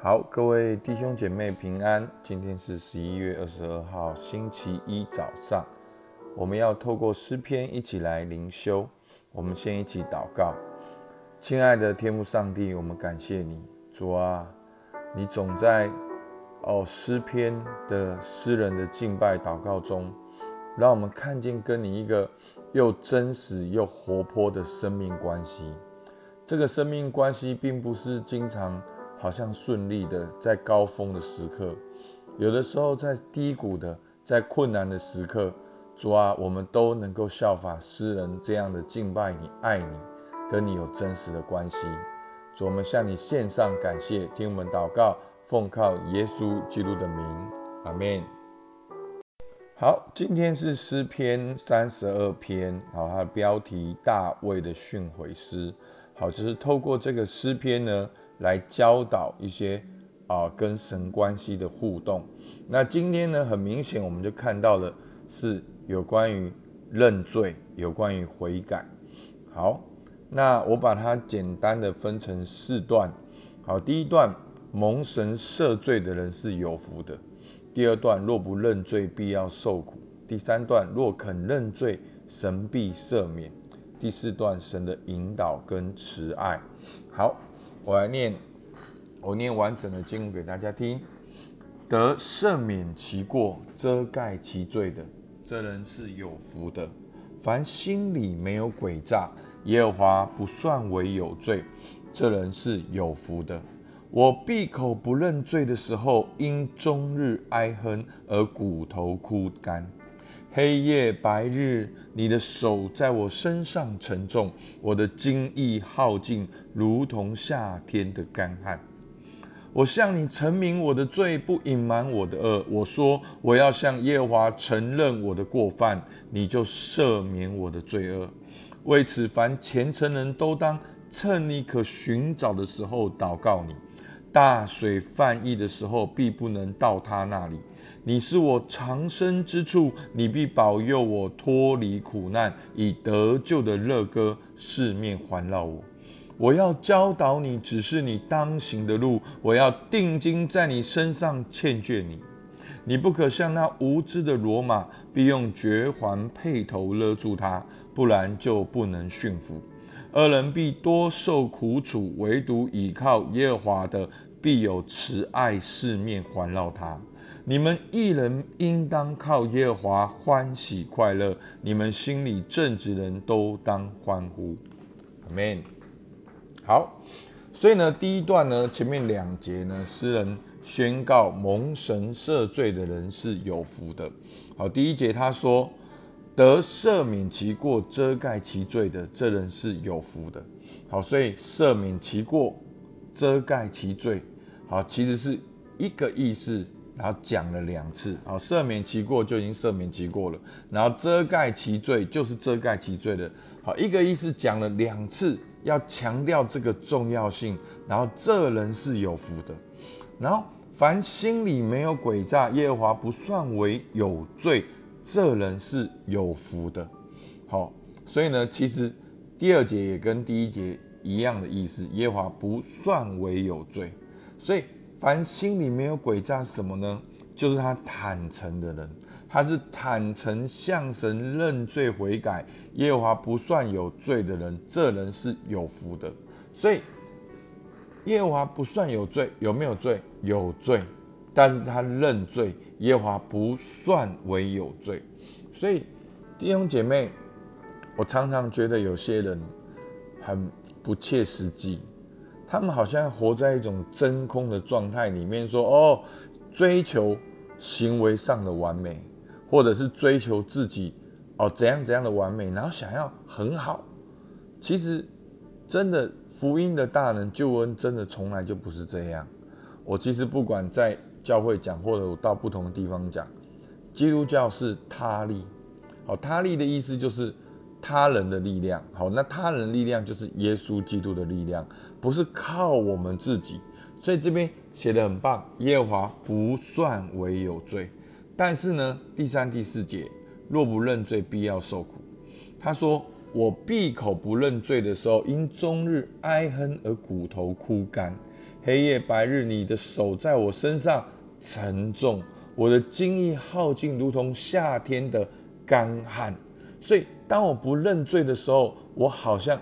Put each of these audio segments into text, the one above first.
好，各位弟兄姐妹平安。今天是十一月二十二号，星期一早上，我们要透过诗篇一起来灵修。我们先一起祷告，亲爱的天父上帝，我们感谢你，主啊，你总在哦诗篇的诗人的敬拜祷告中，让我们看见跟你一个又真实又活泼的生命关系。这个生命关系并不是经常。好像顺利的，在高峰的时刻，有的时候在低谷的，在困难的时刻，主啊，我们都能够效法诗人这样的敬拜你、爱你，跟你有真实的关系。主，我们向你献上感谢，听我们祷告，奉靠耶稣基督的名，阿门。好，今天是诗篇三十二篇，好，它的标题大卫的训诲诗，好，就是透过这个诗篇呢。来教导一些啊跟神关系的互动。那今天呢，很明显我们就看到了是有关于认罪，有关于悔改。好，那我把它简单的分成四段。好，第一段蒙神赦罪的人是有福的。第二段若不认罪，必要受苦。第三段若肯认罪，神必赦免。第四段神的引导跟慈爱。好。我来念，我念完整的经文给大家听。得赦免其过、遮盖其罪的，这人是有福的。凡心里没有诡诈，耶和华不算为有罪，这人是有福的。我闭口不认罪的时候，因终日哀哼而骨头枯干。黑夜白日，你的手在我身上沉重，我的精意耗尽，如同夏天的干旱。我向你陈明我的罪，不隐瞒我的恶。我说我要向耶华承认我的过犯，你就赦免我的罪恶。为此，凡虔诚人都当趁你可寻找的时候祷告你。大水泛溢的时候，必不能到他那里。你是我藏身之处，你必保佑我脱离苦难，以得救的乐歌四面环绕我。我要教导你，只是你当行的路。我要定睛在你身上，劝诫你。你不可像那无知的罗马，必用绝环配头勒住他，不然就不能驯服。恶人必多受苦楚，唯独倚靠耶和华的，必有慈爱四面环绕他。你们一人应当靠耶和华欢喜快乐，你们心里正直人都当欢呼。Amen。好，所以呢，第一段呢，前面两节呢，诗人宣告蒙神赦罪的人是有福的。好，第一节他说。得赦免其过、遮盖其罪的，这人是有福的。好，所以赦免其过、遮盖其罪，好，其实是一个意思，然后讲了两次。好，赦免其过就已经赦免其过了，然后遮盖其罪就是遮盖其罪的。好，一个意思讲了两次，要强调这个重要性。然后这人是有福的。然后凡心里没有诡诈，耶和华不算为有罪。这人是有福的，好，所以呢，其实第二节也跟第一节一样的意思，耶华不算为有罪，所以凡心里没有诡诈是什么呢？就是他坦诚的人，他是坦诚向神认罪悔改，耶和华不算有罪的人，这人是有福的。所以耶和华不算有罪，有没有罪？有罪。但是他认罪，耶和华不算为有罪，所以弟兄姐妹，我常常觉得有些人很不切实际，他们好像活在一种真空的状态里面，说哦，追求行为上的完美，或者是追求自己哦怎样怎样的完美，然后想要很好，其实真的福音的大能救恩真的从来就不是这样。我其实不管在教会讲，或者我到不同的地方讲，基督教是他利，好，他利的意思就是他人的力量，好，那他人力量就是耶稣基督的力量，不是靠我们自己。所以这边写的很棒，耶和华不算为有罪，但是呢，第三、第四节，若不认罪，必要受苦。他说：“我闭口不认罪的时候，因终日哀哼而骨头枯干。”黑夜白日，你的手在我身上沉重，我的精意耗尽，如同夏天的干旱。所以，当我不认罪的时候，我好像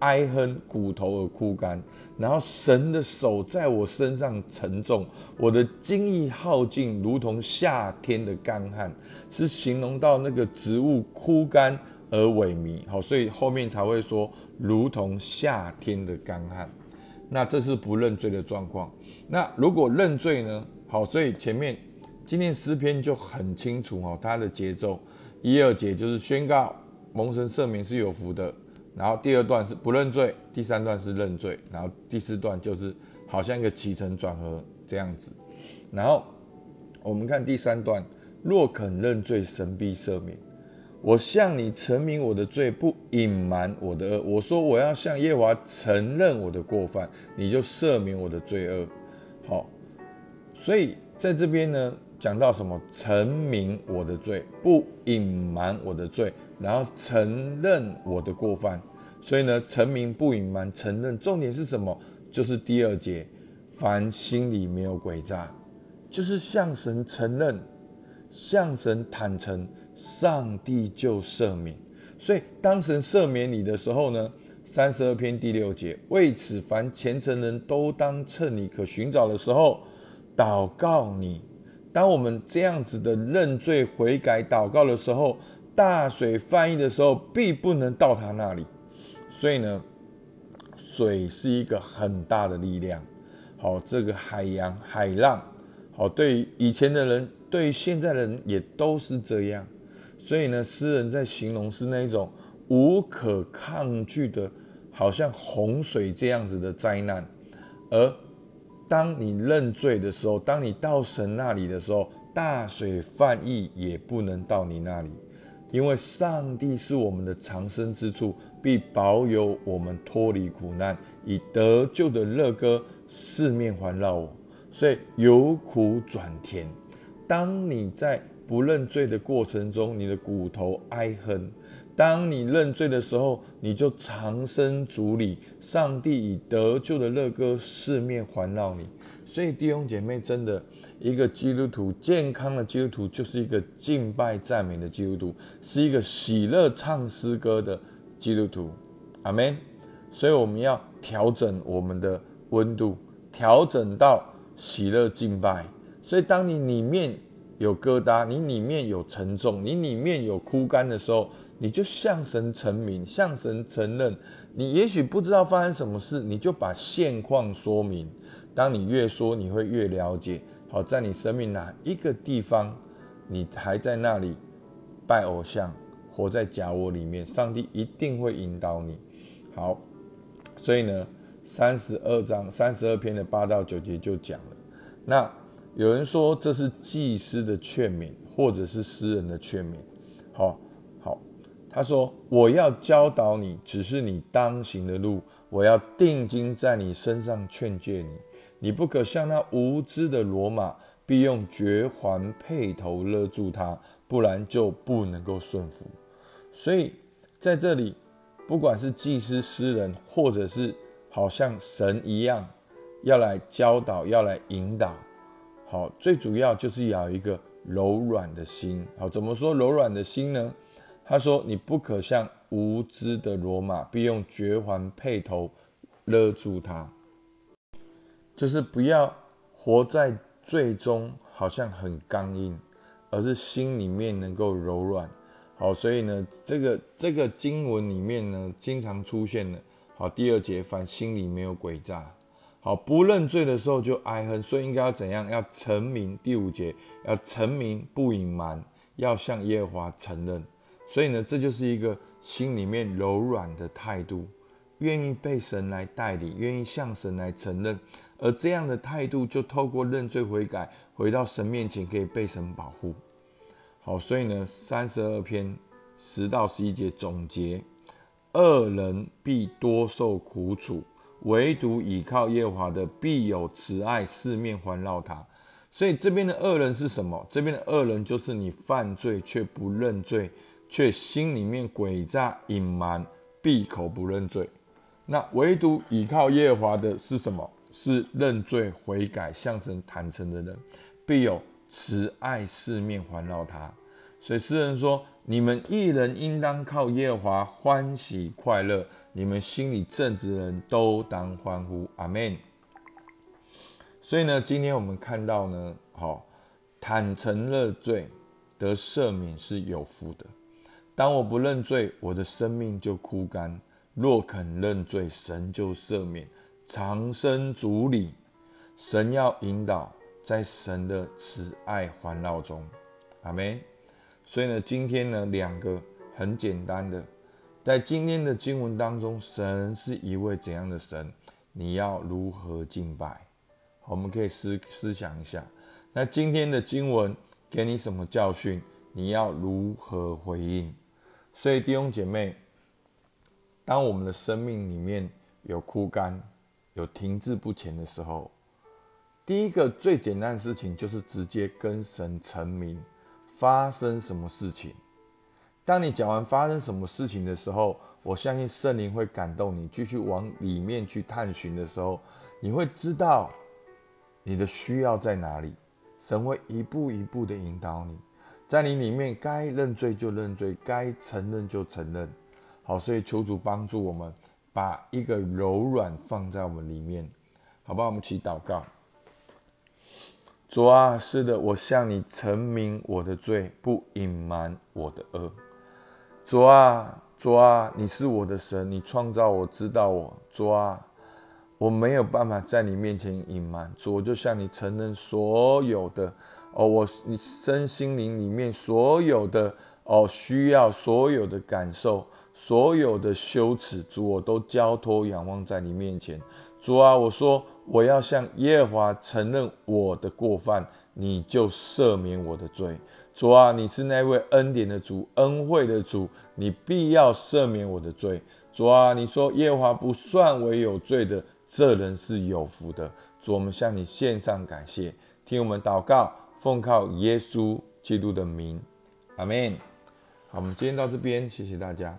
哀哼，骨头而枯干。然后，神的手在我身上沉重，我的精意耗尽，如同夏天的干旱，是形容到那个植物枯干而萎靡。好，所以后面才会说，如同夏天的干旱。那这是不认罪的状况。那如果认罪呢？好，所以前面今天诗篇就很清楚哦，它的节奏一二节就是宣告蒙神赦免是有福的，然后第二段是不认罪，第三段是认罪，然后第四段就是好像一个起承转合这样子。然后我们看第三段，若肯认罪，神必赦免。我向你承明我的罪，不隐瞒我的恶。我说我要向耶和华承认我的过犯，你就赦免我的罪恶。好，所以在这边呢，讲到什么？承明我的罪，不隐瞒我的罪，然后承认我的过犯。所以呢，承明不隐瞒，承认。重点是什么？就是第二节，凡心里没有诡诈，就是向神承认，向神坦诚。上帝就赦免，所以当神赦免你的时候呢，三十二篇第六节，为此凡虔诚人都当趁你可寻找的时候祷告你。当我们这样子的认罪悔改祷告的时候，大水翻译的时候，必不能到他那里。所以呢，水是一个很大的力量。好，这个海洋海浪，好，对以前的人，对现在的人也都是这样。所以呢，诗人在形容是那种无可抗拒的，好像洪水这样子的灾难。而当你认罪的时候，当你到神那里的时候，大水泛溢也不能到你那里，因为上帝是我们的藏身之处，必保有我们脱离苦难，以得救的乐歌四面环绕我。所以由苦转甜，当你在。不认罪的过程中，你的骨头哀恨；当你认罪的时候，你就长生主里，上帝以得救的乐歌四面环绕你。所以弟兄姐妹，真的，一个基督徒健康的基督徒，就是一个敬拜赞美的基督徒，是一个喜乐唱诗歌的基督徒。阿门。所以我们要调整我们的温度，调整到喜乐敬拜。所以当你里面。有疙瘩，你里面有沉重，你里面有枯干的时候，你就向神成名，向神承认。你也许不知道发生什么事，你就把现况说明。当你越说，你会越了解。好，在你生命哪一个地方，你还在那里拜偶像，活在假我里面，上帝一定会引导你。好，所以呢，三十二章三十二篇的八到九节就讲了。那。有人说这是祭司的劝勉，或者是诗人的劝勉。好，好，他说：“我要教导你，只是你当行的路；我要定睛在你身上劝诫你。你不可像那无知的罗马，必用绝环配头勒住他，不然就不能够顺服。”所以在这里，不管是祭司、诗人，或者是好像神一样，要来教导，要来引导。好，最主要就是要一个柔软的心。好，怎么说柔软的心呢？他说：“你不可像无知的罗马，必用绝环配头勒住他。”就是不要活在最终好像很刚硬，而是心里面能够柔软。好，所以呢，这个这个经文里面呢，经常出现的。好，第二节，凡心里没有诡诈。好，不认罪的时候就哀恨，所以应该要怎样？要成名。第五节要成名，不隐瞒，要向耶和华承认。所以呢，这就是一个心里面柔软的态度，愿意被神来带领，愿意向神来承认。而这样的态度，就透过认罪悔改，回到神面前，可以被神保护。好，所以呢，三十二篇十到十一节总结：恶人必多受苦楚。唯独倚靠耶和华的，必有慈爱四面环绕他。所以这边的恶人是什么？这边的恶人就是你犯罪却不认罪，却心里面诡诈隐瞒，闭口不认罪。那唯独倚靠耶和华的是什么？是认罪悔改、向神坦诚的人，必有慈爱四面环绕他。所以诗人说：“你们一人应当靠耶和华欢喜快乐，你们心里正直人都当欢呼。”阿门。所以呢，今天我们看到呢，好，坦诚认罪得赦免是有福的。当我不认罪，我的生命就枯干；若肯认罪，神就赦免，长生主理。神要引导，在神的慈爱环绕中，阿门。所以呢，今天呢，两个很简单的，在今天的经文当中，神是一位怎样的神？你要如何敬拜？我们可以思思想一下。那今天的经文给你什么教训？你要如何回应？所以弟兄姐妹，当我们的生命里面有枯干、有停滞不前的时候，第一个最简单的事情就是直接跟神成名。发生什么事情？当你讲完发生什么事情的时候，我相信圣灵会感动你，继续往里面去探寻的时候，你会知道你的需要在哪里。神会一步一步的引导你。在你里面，该认罪就认罪，该承认就承认。好，所以求主帮助我们，把一个柔软放在我们里面，好吧？我们起祷告。主啊，是的，我向你陈明我的罪，不隐瞒我的恶。主啊，主啊，你是我的神，你创造我知道我。主啊，我没有办法在你面前隐瞒。主，我就向你承认所有的。哦，我你身心灵里面所有的哦需要，所有的感受，所有的羞耻，主我都交托仰望在你面前。主啊，我说我要向耶和华承认我的过犯，你就赦免我的罪。主啊，你是那位恩典的主，恩惠的主，你必要赦免我的罪。主啊，你说耶和华不算为有罪的，这人是有福的。主，我们向你献上感谢，听我们祷告。奉靠耶稣基督的名，阿门。好，我们今天到这边，谢谢大家。